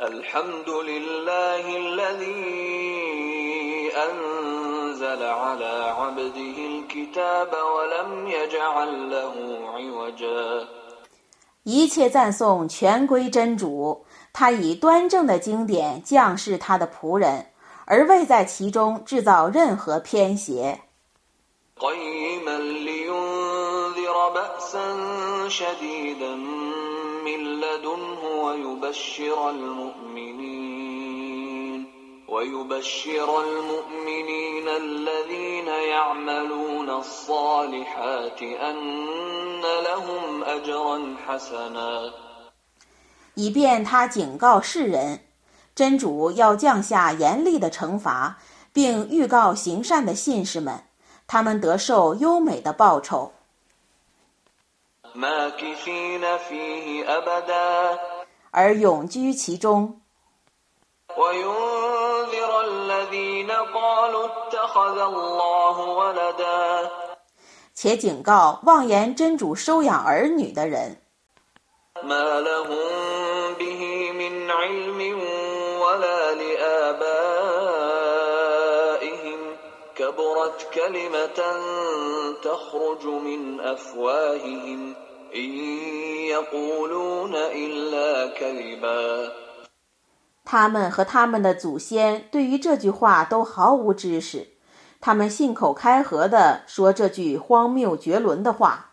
الحمد لله الذي أنزل على عبده الكتاب ولم يجعل له عوجا 一切赞颂全归真主，他以端正的经典降示他的仆人，而未在其中制造任何偏斜。قيما لينذر بأسا شديدا من لدنه ويبشر المؤمنين ويبشر المؤمنين الذين يعملون الصالحات أن لهم أجرا حسنا 以便他警告世人，真主要降下严厉的惩罚，并预告行善的信士们，他们得受优美的报酬。 而永居其中。且警告妄言真主收养儿女的人。他们和他们的祖先对于这句话都毫无知识，他们信口开河地说这句荒谬绝伦的话。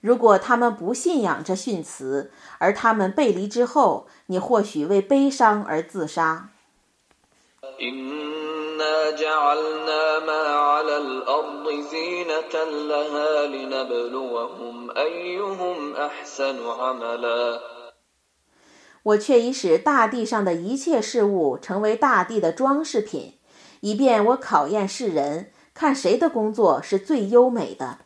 如果他们不信仰这训词，而他们背离之后，你或许为悲伤而自杀。我却已使大地上的一切事物成为大地的装饰品，以便我考验世人，看谁的工作是最优美的。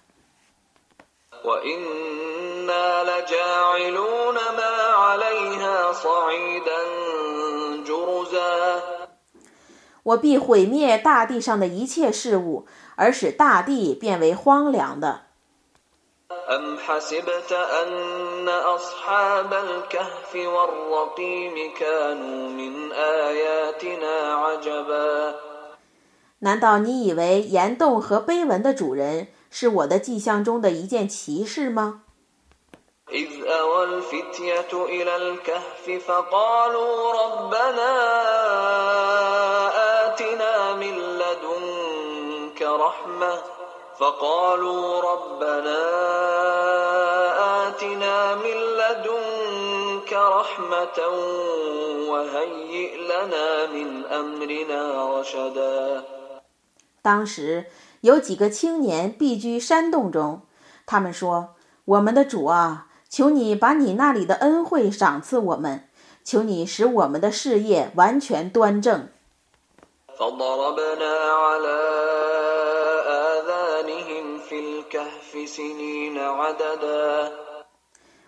我必毁灭大地上的一切事物，而使大地变为荒凉的。难道你以为岩洞和碑文的主人是我的迹象中的一件奇事吗？当时有几个青年避居山洞中，他们说：“我们的主啊，求你把你那里的恩惠赏赐我们，求你使我们的事业完全端正。”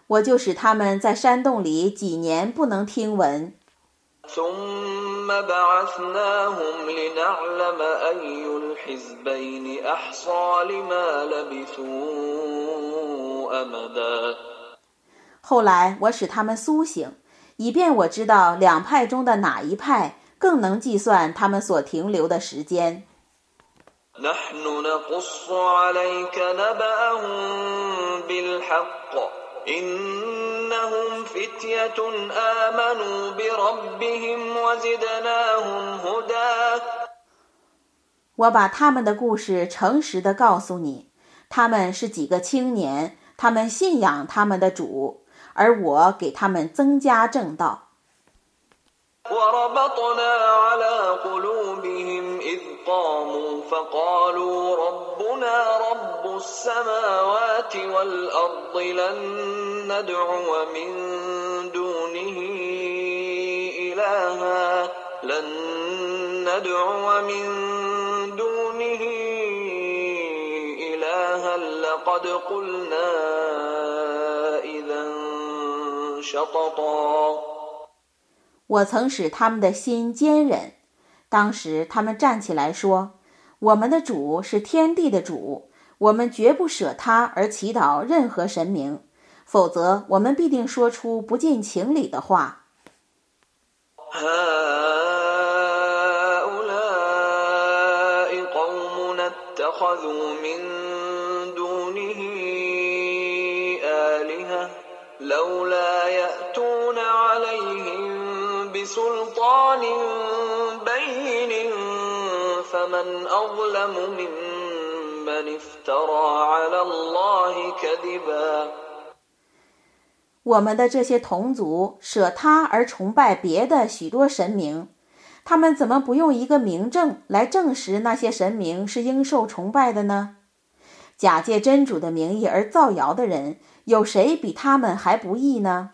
我就使他们在山洞里几年不能听闻。后来我使他们苏醒，以便我知道两派中的哪一派更能计算他们所停留的时间。我把他们的故事诚实的告诉你，他们是几个青年，他们信仰他们的主，而我给他们增加正道。قاموا فقالوا ربنا رب السماوات والأرض لن ندعو من دونه إلها. لن ندعو من دونه إلها. لقد قلنا إذا شططا. 我曾使他们的心坚忍。当时他们站起来说：“我们的主是天地的主，我们绝不舍他而祈祷任何神明，否则我们必定说出不近情理的话。”我们的这些同族舍他而崇拜别的许多神明，他们怎么不用一个明证来证实那些神明是应受崇拜的呢？假借真主的名义而造谣的人，有谁比他们还不义呢？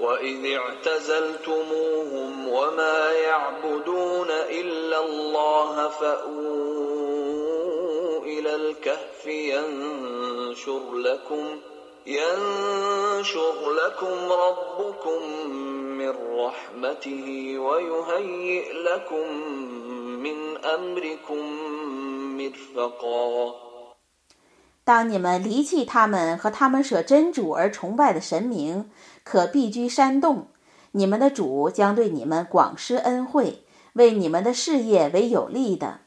وإذ اعتزلتموهم وما يعبدون إلا الله فأووا إلى الكهف ينشر لكم ينشر لكم ربكم من رحمته ويهيئ لكم من أمركم مرفقاً 当你们离弃他们和他们舍真主而崇拜的神明，可避居山洞，你们的主将对你们广施恩惠，为你们的事业为有利的。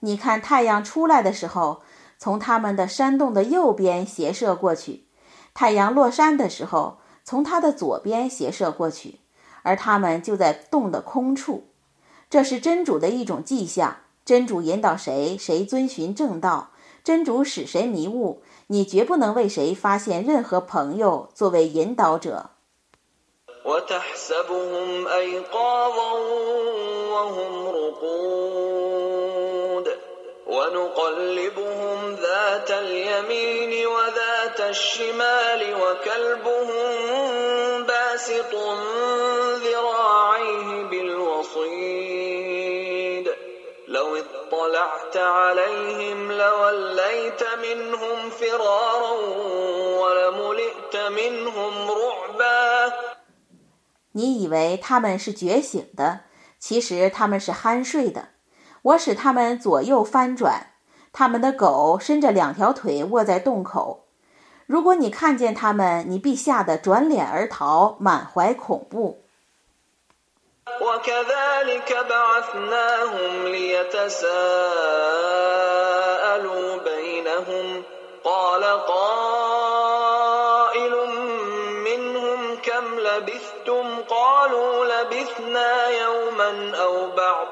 你看，太阳出来的时候，从他们的山洞的右边斜射过去；太阳落山的时候，从他的左边斜射过去，而他们就在洞的空处。这是真主的一种迹象。真主引导谁，谁遵循正道；真主使谁迷雾，你绝不能为谁发现任何朋友作为引导者。你以为他们是觉醒的，其实他们是酣睡的。我使他们左右翻转，他们的狗伸着两条腿卧在洞口。如果你看见他们，你必吓得转脸而逃，满怀恐怖。وكذلك بعثناهم ليتساءلوا بينهم. قال قائل منهم كم لبثتم؟ قالوا لبثنا يوما أو بعض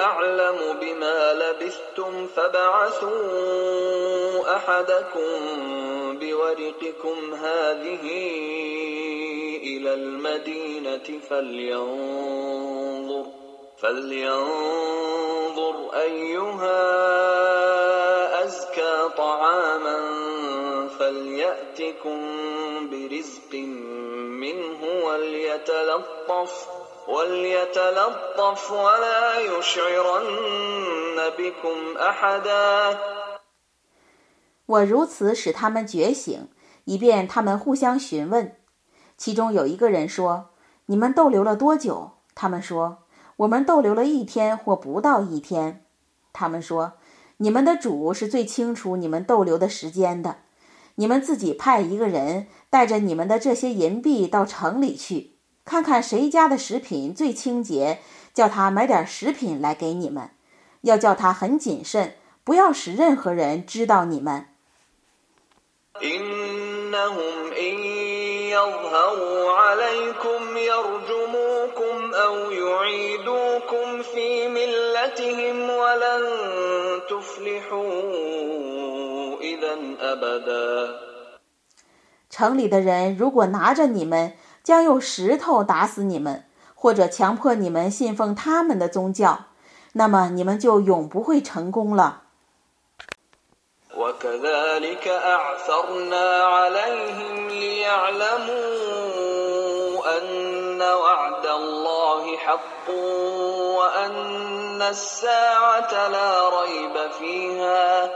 أعلم بما لبثتم فبعثوا أحدكم بورقكم هذه إلى المدينة فلينظر فلينظر أيها أزكى طعاما فليأتكم برزق منه وليتلطف ۖ我如此使他们觉醒，以便他们互相询问。其中有一个人说：“你们逗留了多久？”他们说：“我们逗留了一天或不到一天。”他们说：“你们的主是最清楚你们逗留的时间的。你们自己派一个人带着你们的这些银币到城里去，看看谁家的食品最清洁，叫他买点食品来给你们，要叫他很谨慎，不要使任何人知道你们。城里的人如果拿着你们。将用石头打死你们，或者强迫你们信奉他们的宗教，那么你们就永不会成功了。وكذلك أعثرنا عليهم ليعلموا أن وعد الله حق وأن الساعة لا ريب فيها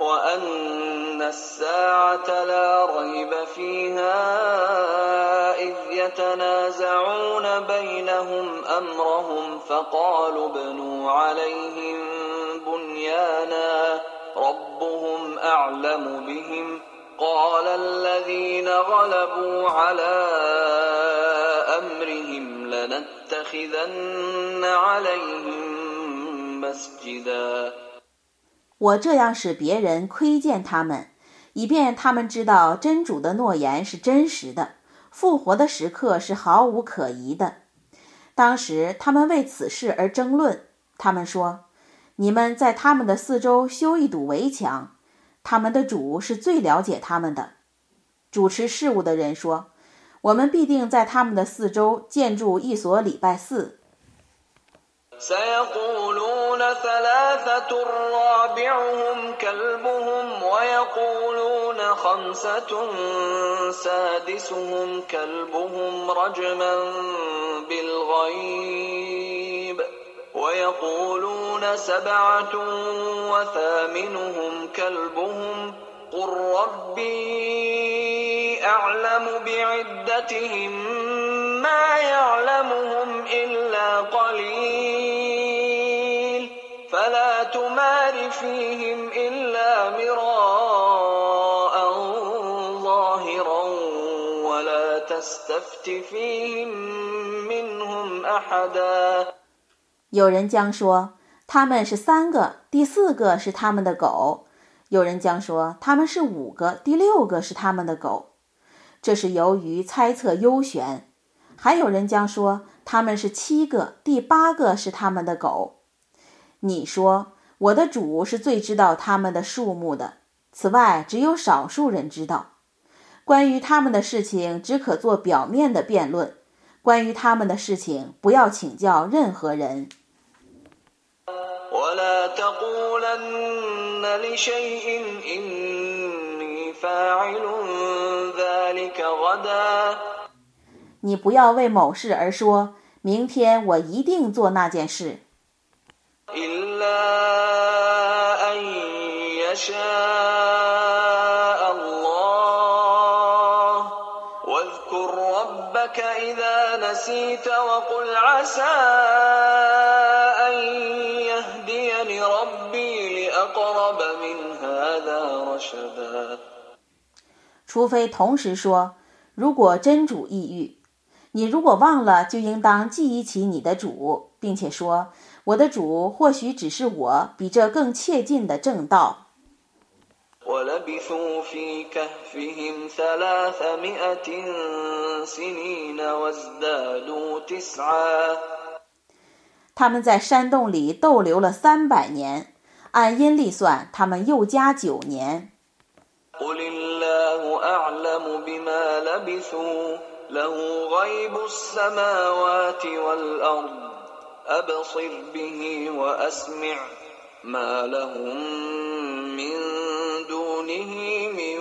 وأن الساعة لا ريب فيها إذ يتنازعون بينهم أمرهم فقالوا ابنوا عليهم بنيانا ربهم أعلم بهم قال الذين غلبوا على أمرهم لنتخذن عليهم مسجدا 我这样使别人窥见他们，以便他们知道真主的诺言是真实的，复活的时刻是毫无可疑的。当时他们为此事而争论，他们说：“你们在他们的四周修一堵围墙，他们的主是最了解他们的。”主持事务的人说：“我们必定在他们的四周建筑一所礼拜寺。” سيقولون ثلاثة رابعهم كلبهم ويقولون خمسة سادسهم كلبهم رجما بالغيب ويقولون سبعة وثامنهم كلبهم قل ربي أعلم بعدتهم ما يعلمهم إلا قليل فيهم إلا مراء ظاهرا ولا تستفت فيهم منهم أحدا 有人将说他们是三个，第四个是他们的狗；有人将说他们是五个，第六个是他们的狗。这是由于猜测优选。还有人将说他们是七个，第八个是他们的狗。你说 我的主是最知道他们的数目的此外只有少数人知道。关于他们的事情只可做表面的辩论关于他们的事情不要请教任何人。你不要为某事而说明天我一定做那件事。除非同时说，如果真主抑郁，你如果忘了，就应当记忆起你的主，并且说，我的主或许只是我比这更切近的正道。他们在山洞里逗留了三百年按阴历算他们又加九年。أبصر به وأسمع ما لهم من دونه من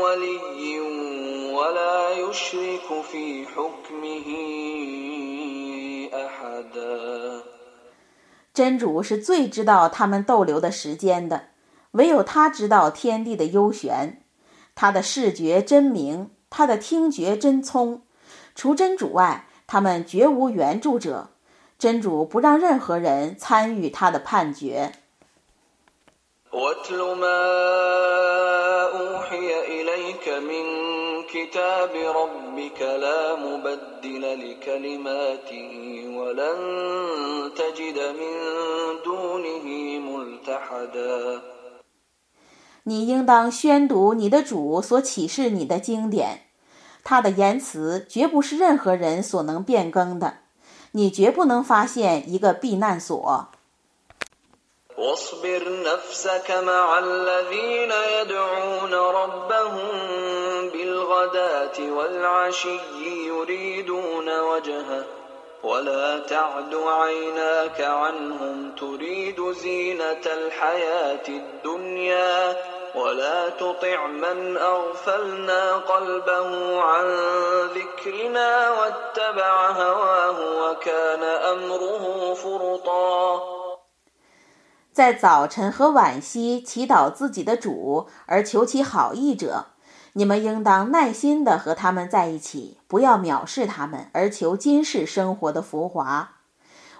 ولي ولا يشرك في حكمه أحدا 真主是最知道他们逗留的时间的，唯有他知道天地的幽玄，他的视觉真明，他的听觉真聪。除真主外，他们绝无援助者。 真主不让任何人参与他的判决。你应当宣读你的主所启示你的经典。他的言辞绝不是任何人所能变更的。你绝不能发现一个避难所。 واصبر نفسك مع الذين يدعون ربهم بالغداة والعشي يريدون وجهه ولا تعد عيناك عنهم تريد زينة الحياة الدنيا ولا تطع من أغفلنا قلبه عن ذكرنا واتبع هواه وكان أمره فرطا 在早晨和晚夕祈祷自己的主而求其好意者，你们应当耐心地和他们在一起，不要藐视他们而求今世生活的浮华。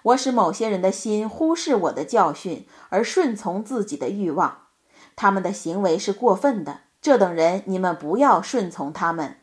我使某些人的心忽视我的教训而顺从自己的欲望， 他们的行为是过分的。这等人，你们不要顺从他们。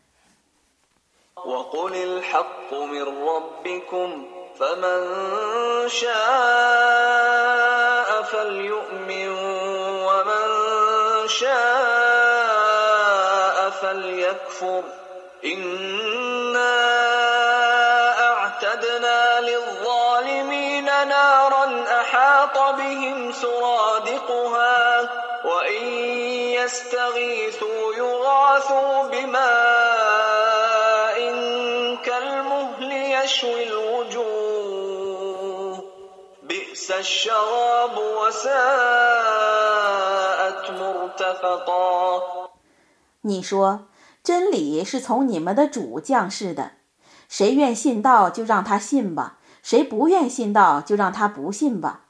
你说，真理是从你们的主降世的，谁愿信道就让他信吧，谁不愿信道就让他不信吧。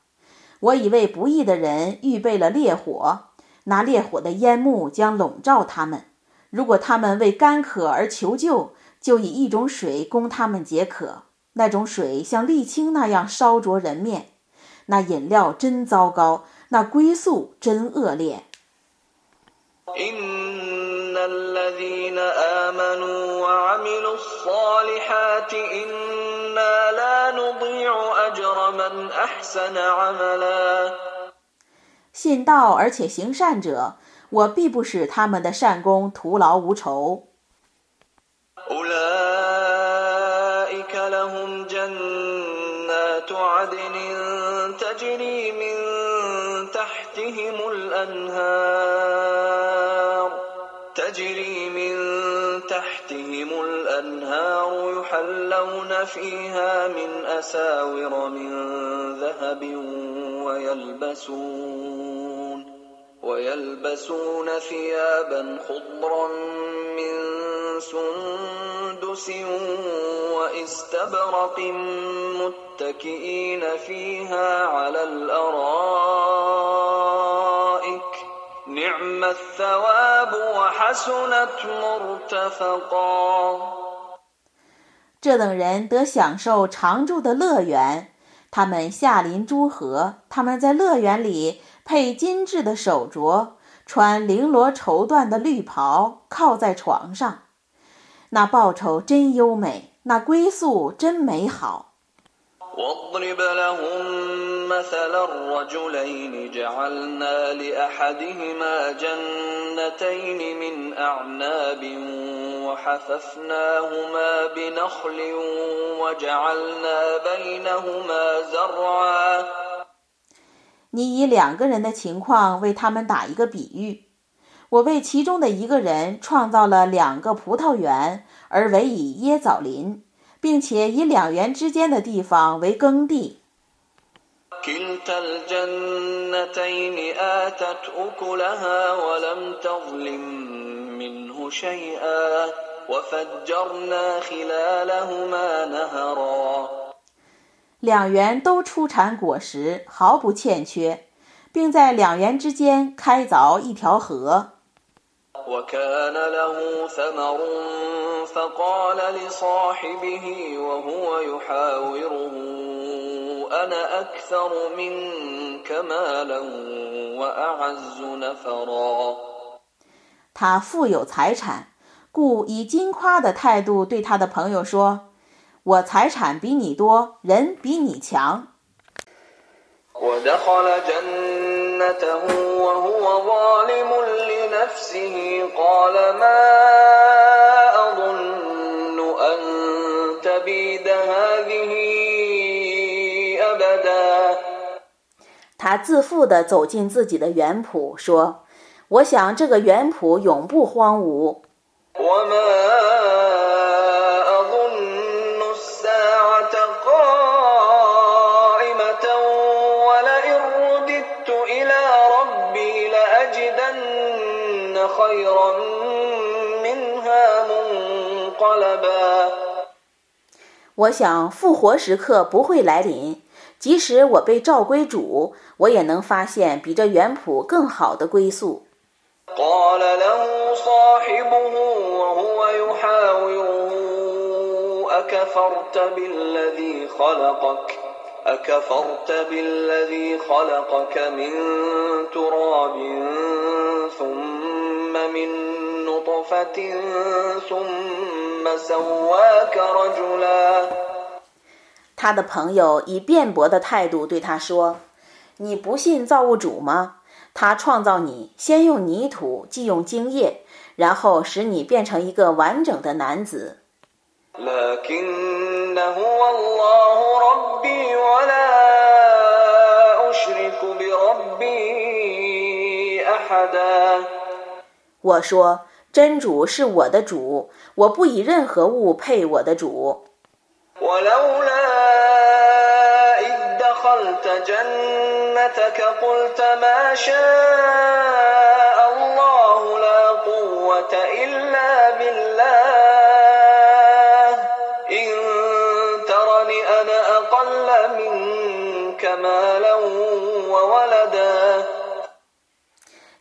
我已为不义的人预备了烈火，那烈火的烟幕将笼罩他们。如果他们为干渴而求救，就以一种水供他们解渴，那种水像沥青那样烧灼人面。那饮料真糟糕，那归宿真恶劣。信道而且行善者，我必不使他们的善功徒劳无酬。النار يحلون فيها من أساور من ذهب ويلبسون ويلبسون ثيابا خضرا من سندس واستبرق متكئين فيها على الأرائك نعم الثواب وحسنت مرتفقا 这等人得享受常住的乐园，他们下临诸河，他们在乐园里配精致的手镯，穿绫罗绸缎的绿袍，靠在床上。那报酬真优美，那归宿真美好。واضرب لهم مثل الرجلين جعلنا لأحدهما جنتين من أعناب وحففناهما بنخل وجعلنا بينهما زرعا 你以两个人的情况为他们打一个比喻，我为其中的一个人创造了两个葡萄园，而围以椰枣林。 并且以两园之间的地方为耕地。两园都出产果实，毫不欠缺，并在两园之间开凿一条河。他富有财产，故以矜夸的态度对他的朋友说：“我财产比你多，人比你强。”他自负地走进自己的园圃，说：“我想这个园圃永不荒芜。”我想复活时刻不会来临，即使我被召归主，我也能发现比这园圃更好的归宿。他的朋友以辩驳的态度对他说：“你不信造物主吗？他创造你，先用泥土，继用精液，然后使你变成一个完整的男子。”我说。真主是我的主，我不以任何物配我的主。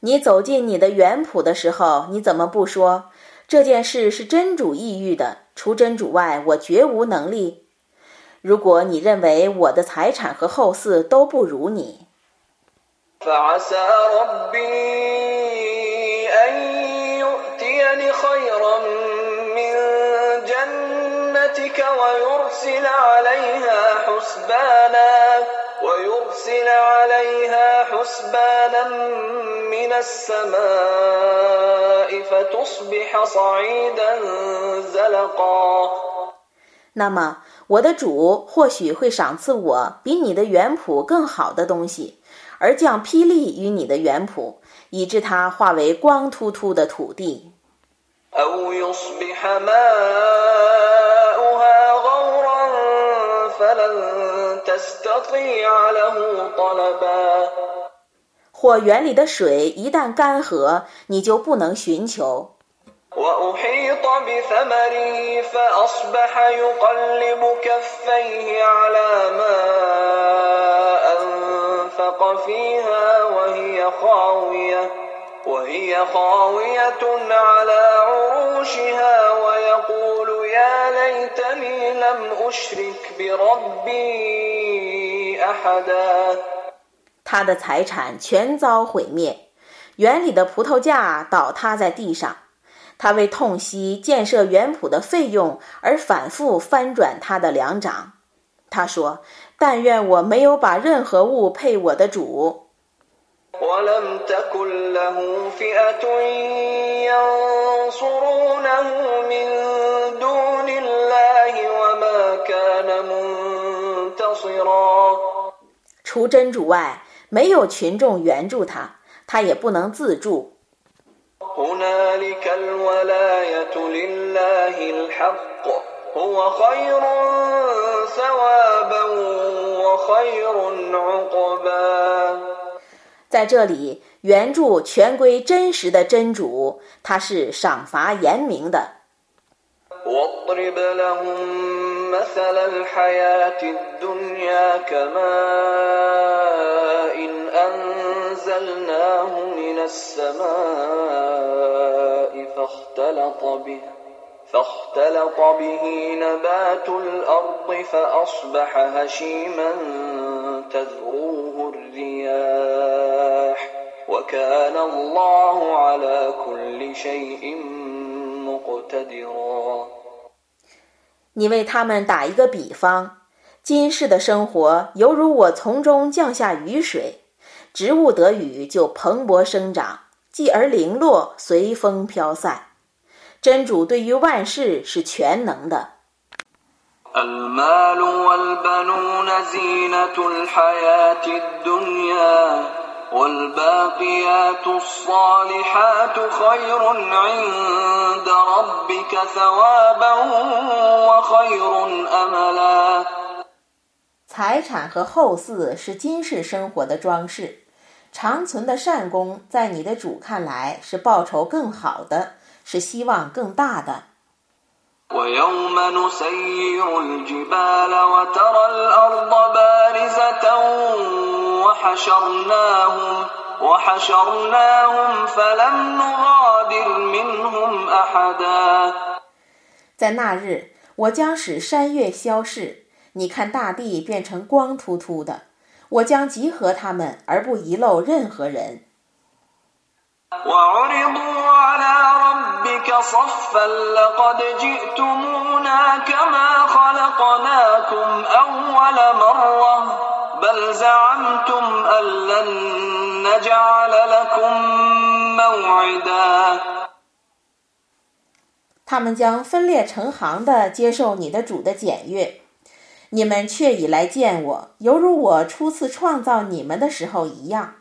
你走进你的原谱的时候，你怎么不说这件事是真主意欲的？除真主外，我绝无能力。如果你认为我的财产和后嗣都不如你，那么，我的主或许会赏赐我比你的园圃更好的东西，而降霹雳于你的园圃，以致它化为光秃秃的土地。或园里的水一旦干涸，你就不能寻求。他的财产全遭毁灭，园里的葡萄架倒塌在地上。他为痛惜建设园圃的费用而反复翻转他的两掌。他说：“但愿我没有把任何物配我的主。” 除真主外，没有群众援助他，他也不能自助。 在这里，原著全归真实的真主，他是赏罚严明的。你为他们打一个比方，今世的生活犹如我从中降下雨水，植物得雨就蓬勃生长，继而零落，随风飘散。真主对于万事是全能的。 المال والبنون زينة الحياة الدنيا والباقيات الصالحات خير عند ربك ثوابا وخير أملا 财产和后嗣是今世生活的装饰，长存的善功在你的主看来是报酬更好的， 是希望更大的。ويوم نسير الجبال وترى الأرض بارزة وحشرناهم وحشرناهم فلم نغادر منهم أحدا 在那日，我将使山岳消逝，你看大地变成光秃秃的，我将集合他们，而不遗漏任何人。 وعرضوا على ربك صفا لقد جئتمونا كما خلقناكم أول مرة بل زعمتم أن لن نجعل لكم موعدا 他们将分列成行的接受你的主的检阅，你们却已来见我，犹如我初次创造你们的时候一样，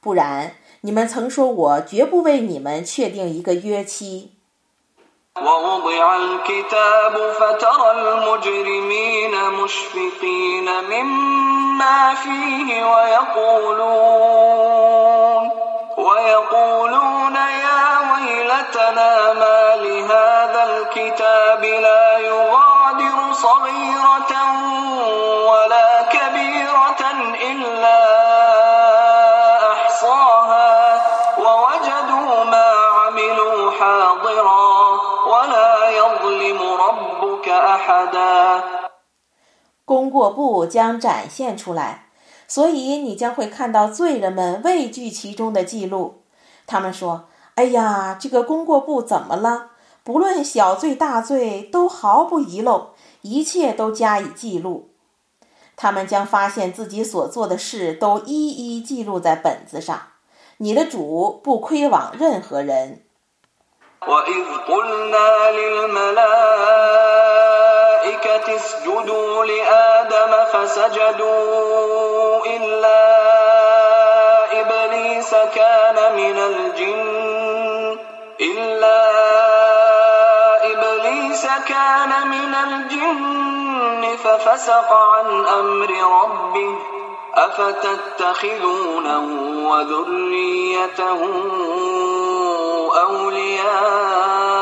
不然。 你们曾说我绝不为你们确定一个约期。功过簿将展现出来，所以你将会看到罪人们畏惧其中的记录。他们说：“哎呀，这个功过簿怎么了？不论小罪大罪，都毫不遗漏，一切都加以记录。他们将发现自己所做的事都一一记录在本子上。你的主不亏枉任何人。” وَإِذْ قُلْنَا لِلْمَلَائِكَةِ اسْجُدُوا لِآدَمَ فَسَجَدُوا إِلَّا إِبْلِيسَ كَانَ مِنَ الْجِنِّ إِلَّا إِبْلِيسَ كَانَ مِنَ الْجِنِّ فَفَسَقَ عَنْ أَمْرِ رَبِّهِ أَفَتَتَّخِذُونَهُ وَذُرِّيَّتَهُ أَوْلِيَاءَ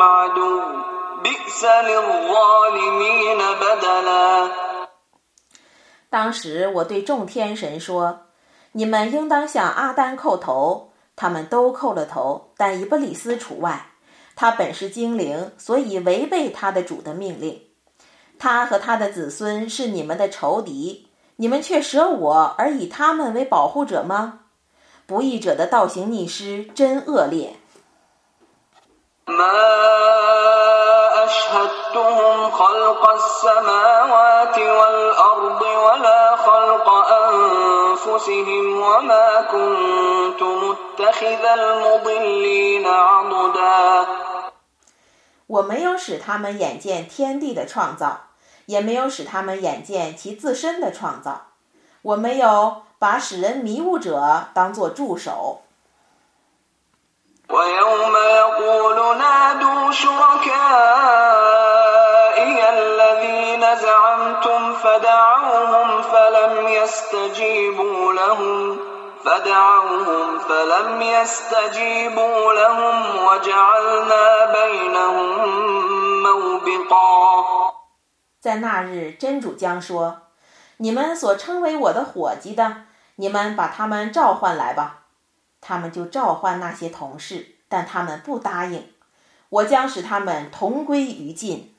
عَدُوٌّ ۚ بِئْسَ لِلظَّالِمِينَ بَدَلًا 当时我对众天神说：“你们应当向阿丹叩头。”他们都叩了头，但以布里斯除外。他本是精灵，所以违背他的主的命令。他和他的子孙是你们的仇敌。你们却舍我而以他们为保护者吗？不义者的倒行逆施真恶劣。 我没有使他们眼见天地的创造。也没有使他们眼见其自身的创造，我没有把使人迷雾者当作助手。在那日，真主将说：“你们所称为我的伙计的，你们把他们召唤来吧。”他们就召唤那些同事，但他们不答应。我将使他们同归于尽。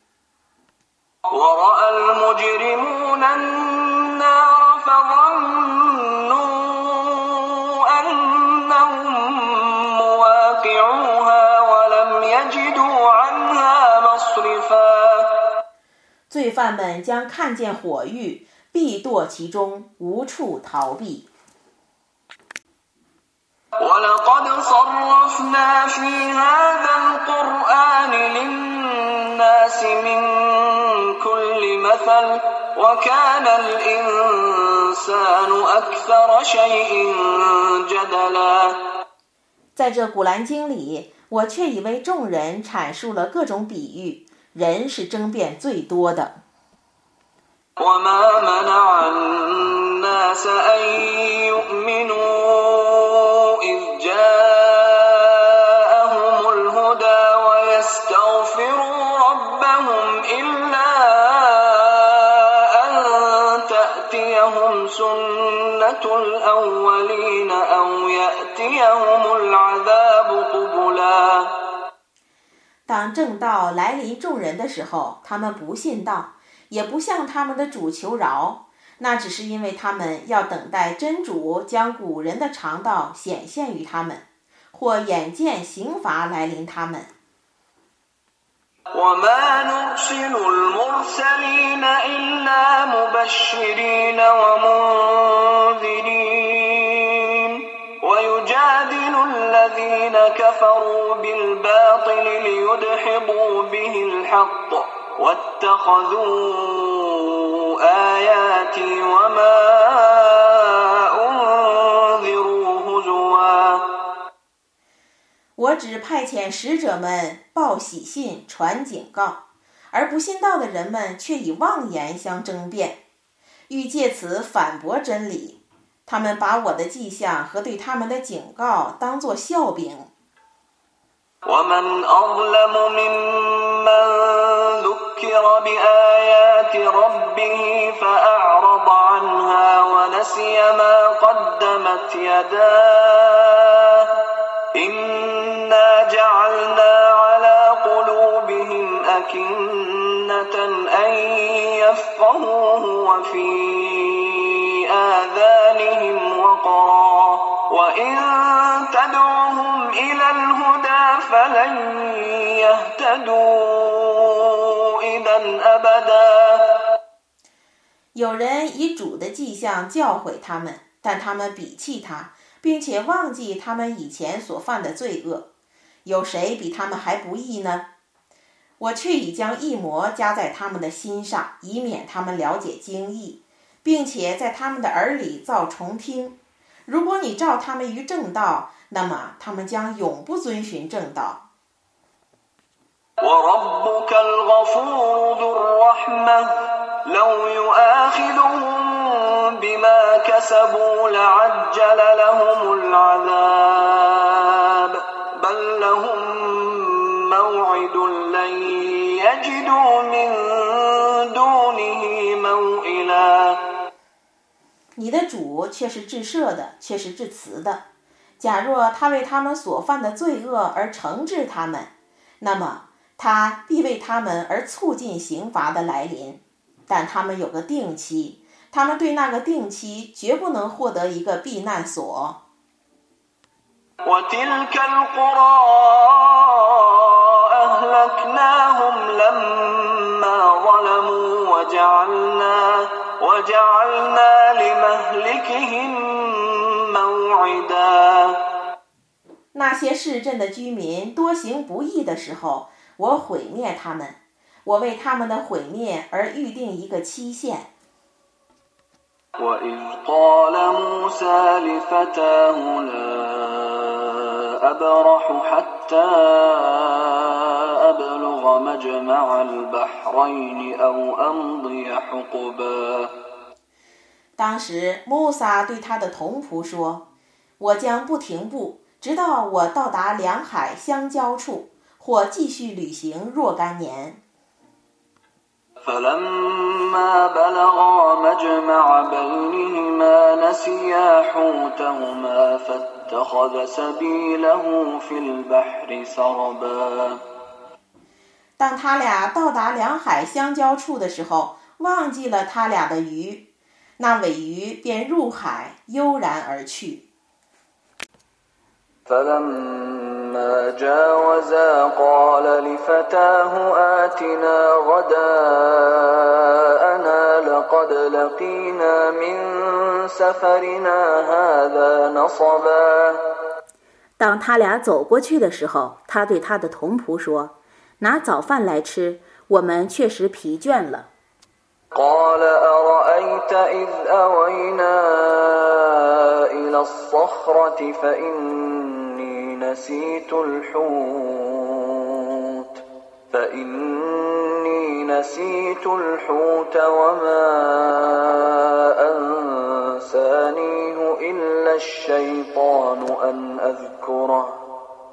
罪犯们将看见火狱，必堕其中，无处逃避。القرآن للناس من كل مثل وكان الإنسان أكثر شيء جدلا 在这古兰经里，我却已为众人阐述了各种比喻，人是争辩最多的。وما منع الناس أن يؤمنوا 正道来临众人的时候，他们不信道。也不向他们的主求饶，那只是因为他们要等待真主将古人的常道显现于他们，或眼见刑罚来临他们。我只派遣使者们报喜信、传警告，而不信道的人们却以妄言相争辩，欲借此反驳真理。他们把我的迹象和对他们的警告当作笑柄。有人以主的迹象教诲他们，但他们鄙弃他，并且忘记他们以前所犯的罪恶。有谁比他们还不义呢？我却已将异魔加在他们的心上，以免他们了解经义，并且在他们的耳里造重听。如果你照他们于正道，那么他们将永不遵循正道。你的主却是至赦的，却是至慈的。假若他为他们所犯的罪恶而惩治他们，那么他必为他们而促进刑罚的来临。但他们有个定期，他们对那个定期绝不能获得一个避难所。那些市镇的居民多行不义的时候，我毁灭他们。我为他们的毁灭而预定一个期限。当时，穆萨对他的同仆说：“我将不停步，直到我到达两海相交处，或继续旅行若干年。”当他俩到达两海相交处的时候，忘记了他俩的鱼，那尾鱼便入海悠然而去。当他俩走过去的时候，他对他的同仆说：“拿早饭来吃，我们确实疲倦了。” الشيطان أن أذكره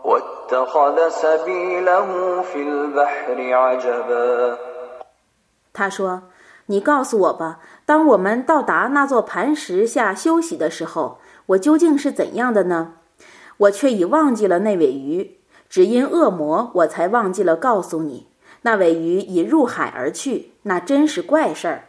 واتخذ سبيله في البحر عجبا 他说：“你告诉我吧， 当我们到达那座磐石下休息的时候我究竟是怎样的呢？我却已忘记了那尾鱼只因恶魔我才忘记了告诉你那尾鱼已入海而去那真是怪事儿。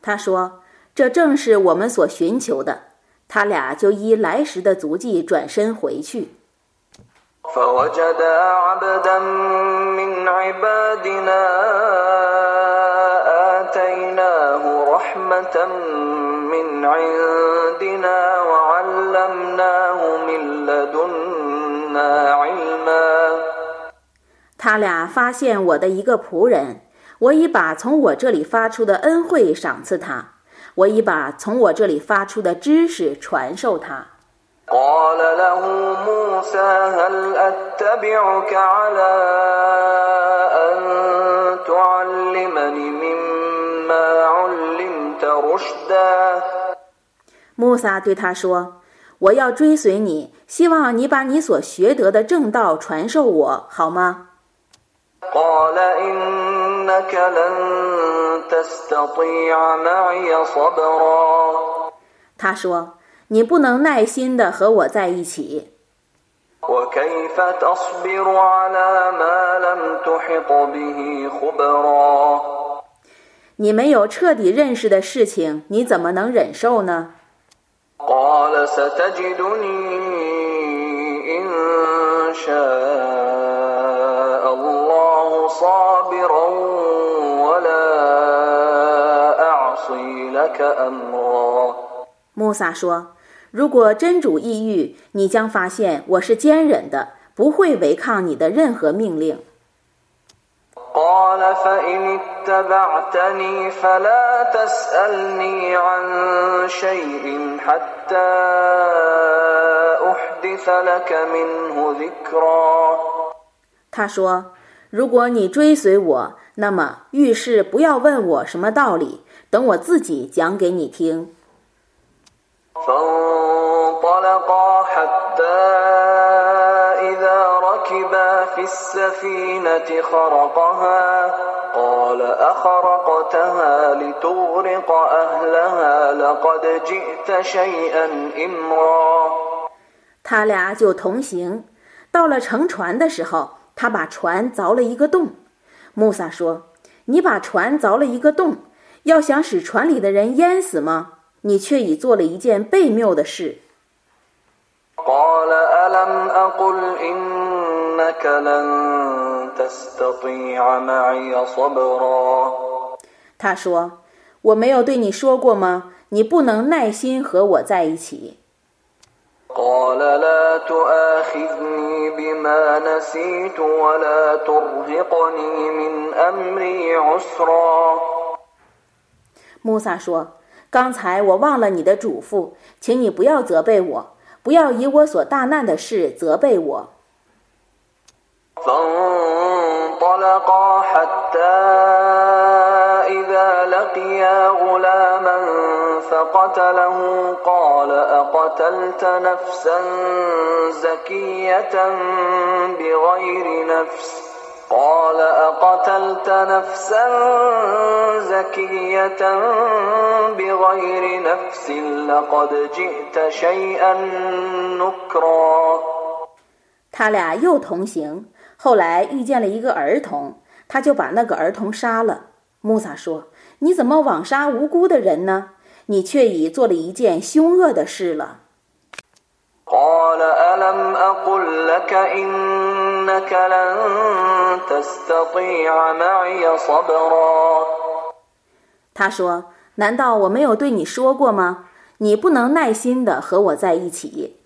他说这正是我们所寻求的他俩就依来时的足迹转身回去。他俩发现我的一个仆人我已把从我这里发出的恩惠赏赐他。我已把从我这里发出的知识传授他。穆萨对他说：“我要追随你，希望你把你所学得的正道传授我，好吗？” قال إنك لن تستطيع معي صبرا 他说：“你不能耐心地和我在一起。” وكيف تصبر على ما لم تحط به خبرا 你没有彻底认识的事情，你怎么能忍受呢？قال ستجدني إن شاء 穆萨说：“如果真主意欲，你将发现我是坚忍的，不会违抗你的任何命令。”他说。如果你追随我，那么遇事不要问我什么道理，等我自己讲给你听。他俩就同行，到了乘船的时候。他把船凿了一个洞，穆萨说：“你把船凿了一个洞，要想使船里的人淹死吗？你却已做了一件悖谬的事。”他说：“我没有对你说过吗？你不能耐心和我在一起。”穆萨说：“刚才我忘了你的嘱咐，请你不要责备我，不要以我所大难的事责备我。”他俩又同行，后来遇见了一个儿童，他就把那个儿童杀了。穆萨说：“你怎么枉杀无辜的人呢？你却已做了一件凶恶的事了。他说难道我没有对你说过吗？你不能耐心的和我在一起。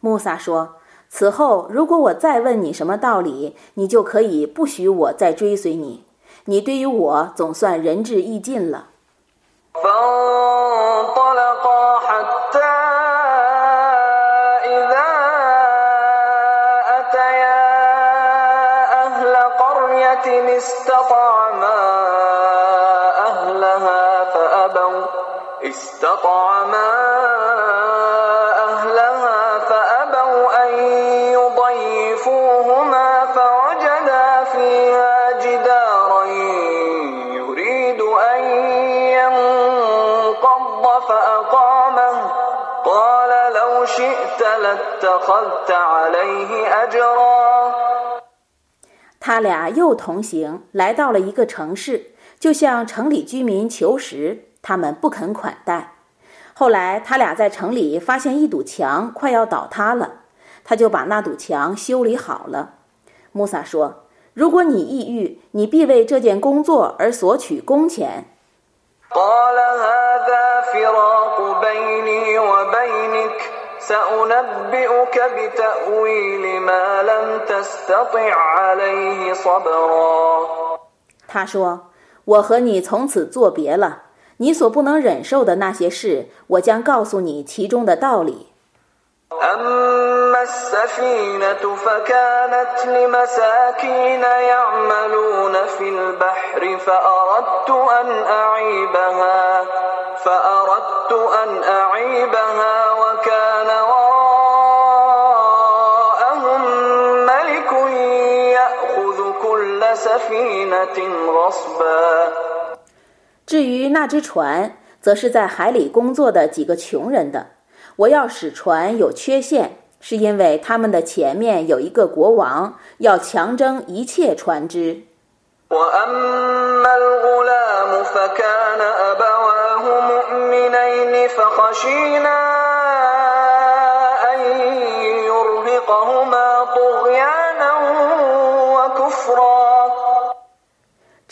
穆萨说：“此后，如果我再问你什么道理，你就可以不许我再追随你。你对于我总算仁至义尽了。”他俩又同行，来到了一个城市，就向城里居民求食，他们不肯款待。后来，他俩在城里发现一堵墙快要倒塌了，他就把那堵墙修理好了。穆萨说：“如果你抑郁，你必为这件工作而索取工钱。” قال هذا فراق بيني وبينك سأنبئك بتأويل ما لم تستطع عليه صبرا 他说：“我和你从此作别了，你所不能忍受的那些事，我将告诉你其中的道理。” أما السفينة فكانت لمساكين يعملون في البحر فأردت أن أعيبها فأردت أن أعيبها 至于那只船，则是在海里工作的几个穷人的。我要使船有缺陷，是因为他们的前面有一个国王，要强征一切船只。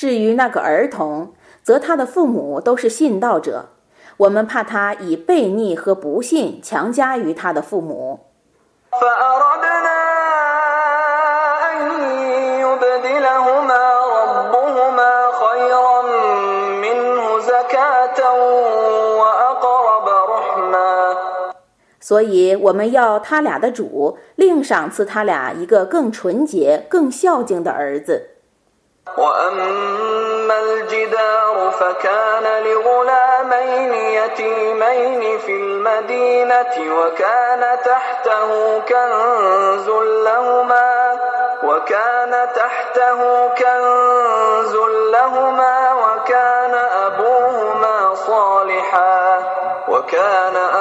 至于那个儿童则他的父母都是信道者我们怕他以悖逆和不信强加于他的父母。所以我们要他俩的主另赏赐他俩一个更纯洁更孝敬的儿子。وأما الجدار فكان لغلامين يتيمين في المدينة وكان تحته كنز لهما وكان تحته كنز لهما وكان أبوهما صالحا وكان أبوهما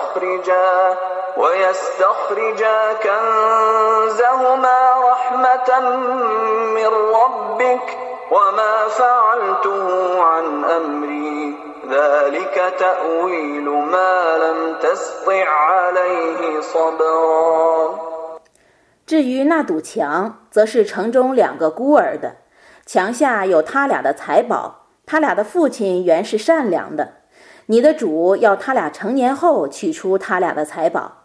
ويستخرجا ويستخرجا كنزهما رحمة من ربك وما فعلته عن أمري ذلك تأويل ما لم تسطع عليه صبرا 至于那堵墙，则是城中两个孤儿的，墙下有他俩的财宝。他俩的父亲原是善良的， 你的主要他俩成年后取出他俩的财宝，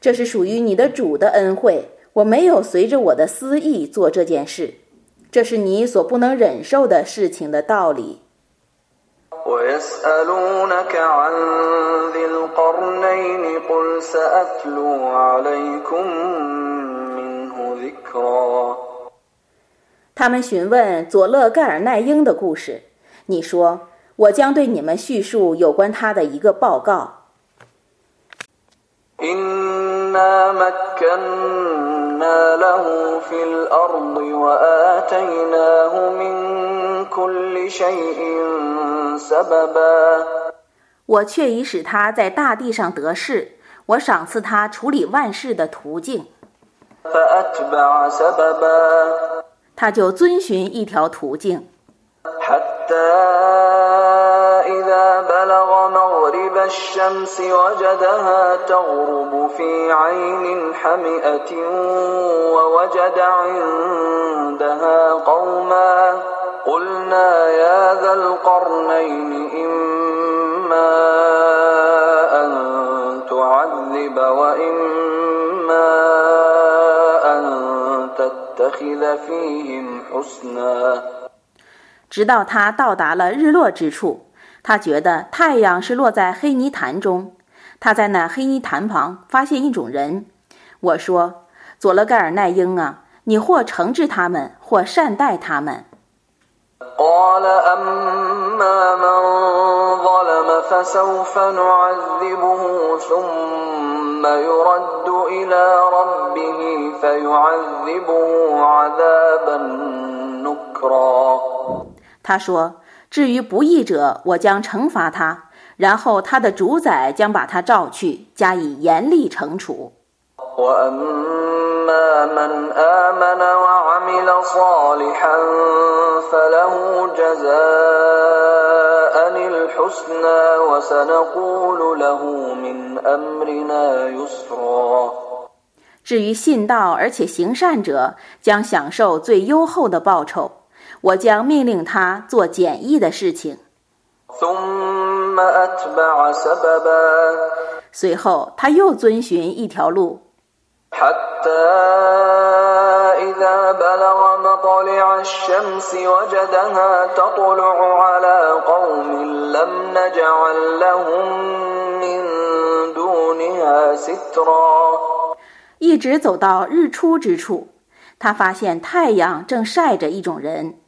这是属于你的主的恩惠。我没有随着我的私意做这件事，这是你所不能忍受的事情的道理。 ويسألونك عن ذي القرنين قل سأتلو عليكم منه ذكرا 他们询问佐勒盖尔奈英的故事，你说 我将对你们叙述有关他的一个报告。 إنا مكنا له في الأرض وآتيناه من كل شيء سببا 我却已使他在大地上得势，我赏赐他处理万事的途径。 فأتبع سببا 他就遵循一条途径， حتى الشمس وجدها تغرب في عين حمئة ووجد عندها قوما قلنا يا ذا القرنين إما أن تعذب وإما أن تتخذ فيهم حسنا 直到他到达了日落之处， 他觉得太阳是落在黑泥潭中。他在那黑泥潭旁发现一种人。我说：“佐勒盖尔奈英啊，你或惩治他们，或善待他们。” قال أما من ظلم فسوف نعذبه ثم يرد إلى ربه فيعذبه عذابا نكرا 他说：“ 至于不义者我将惩罚他然后他的主宰将把他召去加以严厉惩处。至于信道而且行善者将享受最优厚的报酬。我将命令他做简易的事情。 ثم أتبع سببا 随后，他又遵循一条路， حتى إذا بلغ مطلع الشمس وجدها تطلع على قوم لم نجعل لهم من دونها سترا 一直走到日出之处，他发现太阳正晒着一种人，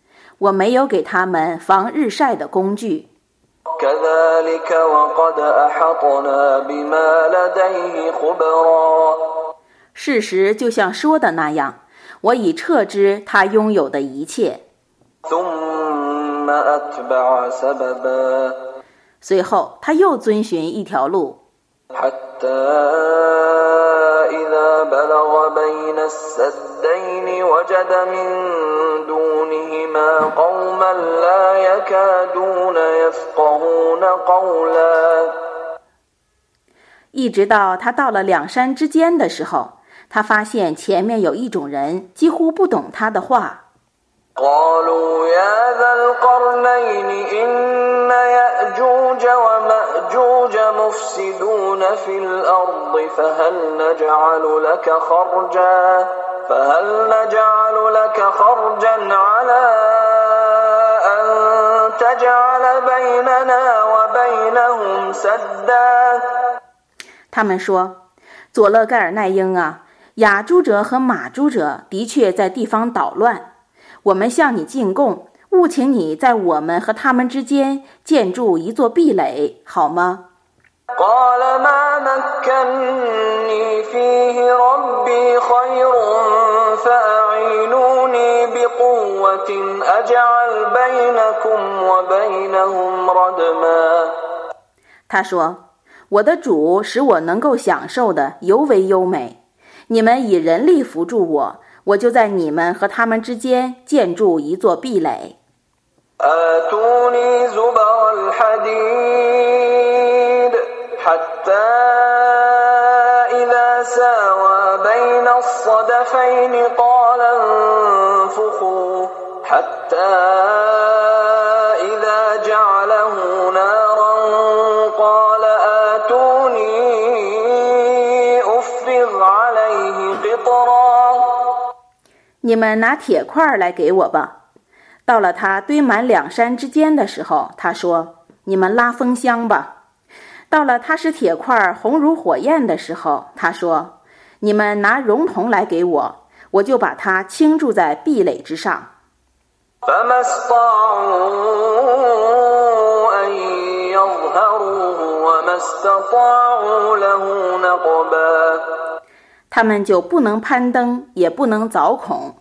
我没有给他们防日晒的工具。事实就像说的那样，我已撤之他拥有的一切。随后他又遵循一条路。إذا بلغ بين السدين وجد من دونهما قوما لا يكادون يفقهون قولا 一直到他到了两山之间的时候，他发现前面有一种人几乎不懂他的话。 قالوا يا ذا القرنين إن يأجوج ومأجوج مفسدون في الأرض فهل نجعل لك خرجا فهل نجعل لك خرجا على أن تجعل بيننا وبينهم سدا 他们说：“佐勒盖尔奈英啊，亚诸者和马诸者的确在地方捣乱。 我们向你进贡，务请你在我们和他们之间建筑一座壁垒，好吗？” قال ما مكني فيه ربي خير فأعينوني بقوة أجعل بينكم وبينهم ردما 他说：“我的主使我能够享受的尤为优美，你们以人力扶助我， 我就在你们和他们之间建筑一座壁垒。你们拿铁块来给我吧。”到了他堆满两山之间的时候，他说：“你们拉风箱吧。”到了他使铁块红如火焰的时候，他说：“你们拿熔铜来给我，我就把它倾注在壁垒之上。”他们就不能攀登也不能凿孔。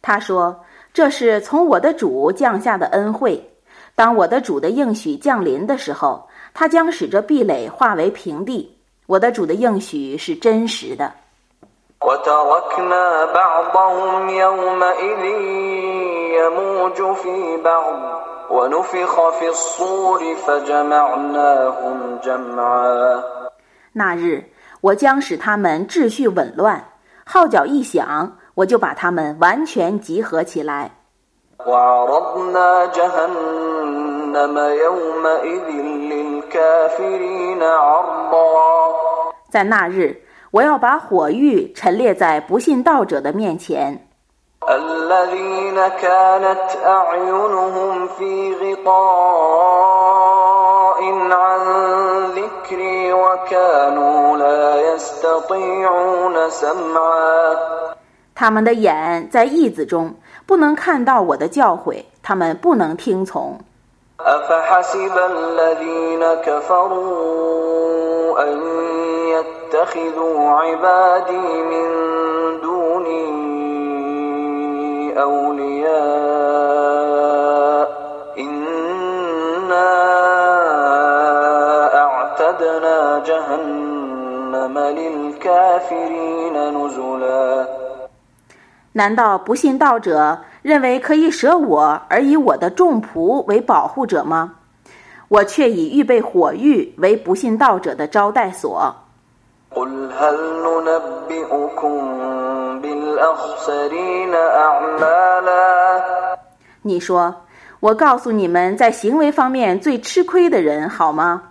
他说这是从我的主降下的恩惠。当我的主的应许降临的时候他将使这壁垒化为平地。我的主的应许是真实的。” وتركنا بعضهم يومئذ يموج في بعض ونفخ في الصور فجمعناهم جمعا 那日，我将使他们秩序紊乱，号角一响，我就把他们完全集合起来。 وعرضنا جهنم يومئذ للكافرين عرضا 在那日，我要把火狱陈列在不信道者的面前。 الذين كانت أعينهم في غطاء عن ذكري وكانوا لا يستطيعون سمعا 他们的眼在翳子中，不能看到我的教诲，他们不能听从。 أفحسب الذين كفروا أن يتخذوا عبادي من دوني أولياء إنا أعتدنا جهنم للكافرين نزلا 难道不信道者认为可以舍我而以我的众仆为保护者吗？我却以预备火狱为不信道者的招待所。你说我告诉你们在行为方面最吃亏的人好吗？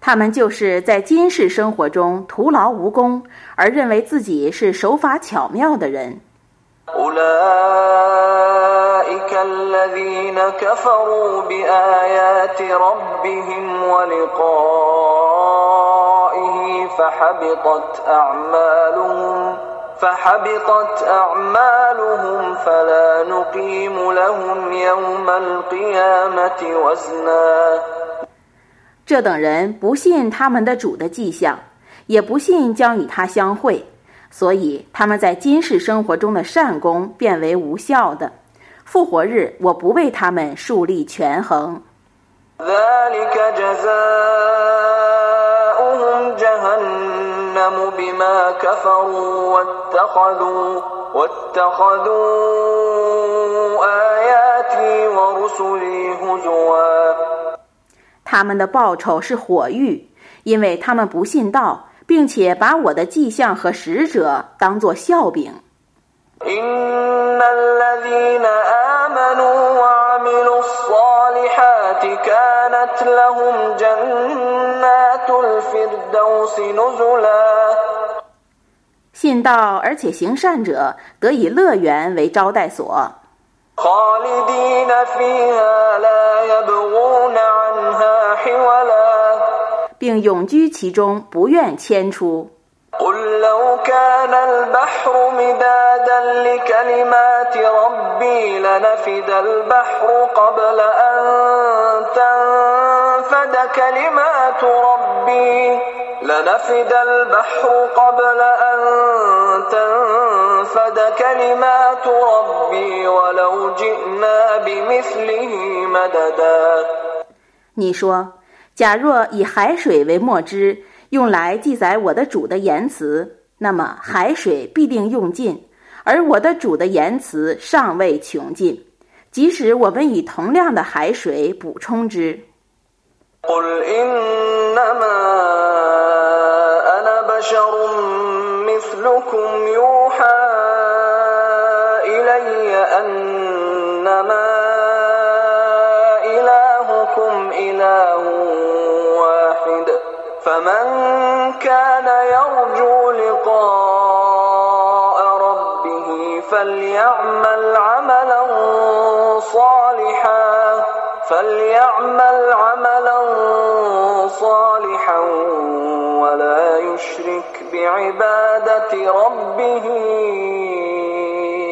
他们就是在今世生活中徒劳无功而认为自己是手法巧妙的人。他们就是在今世生活中徒劳无功而认为自己是手法巧妙的人فحبطت أعمالهم فلا نقيم لهم يوم القيامة وزنا 这等人不信他们的主的迹象，也不信将与他相会，所以他们在今世生活中的善功变为无效的。复活日，我不为他们树立权衡。 ذلك جزاؤهم جهنم بما كفروا واتخذوا واتخذوا آياتي ورسلي هزوا 他们的报酬是火狱，因为他们不信道，并且把我的迹象和使者当作笑柄。 信道，而且行善者得以乐园为招待所，并永居其中，不愿迁出。قل لو كان البحر مدادا لكلمات ربي لنفد البحر قبل أن تنفد كلمات ربي لنفد البحر قبل أن تنفد كلمات ربي ولو جئنا بمثله مددا 你说，假若以海水为墨汁， 用来记载我的主的言辞，那么海水必定用尽，而我的主的言辞尚未穷尽。即使我们以同样的海水补充之，يشرك بعبادة ربه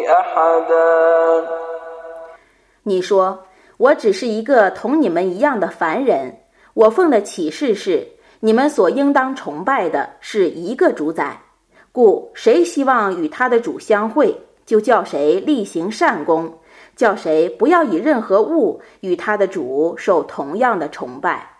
أحدا 你说，我只是一个同你们一样的凡人。我奉的启示是，你们所应当崇拜的是一个主宰。故谁希望与他的主相会，就叫谁力行善功，叫谁不要以任何物与他的主受同样的崇拜。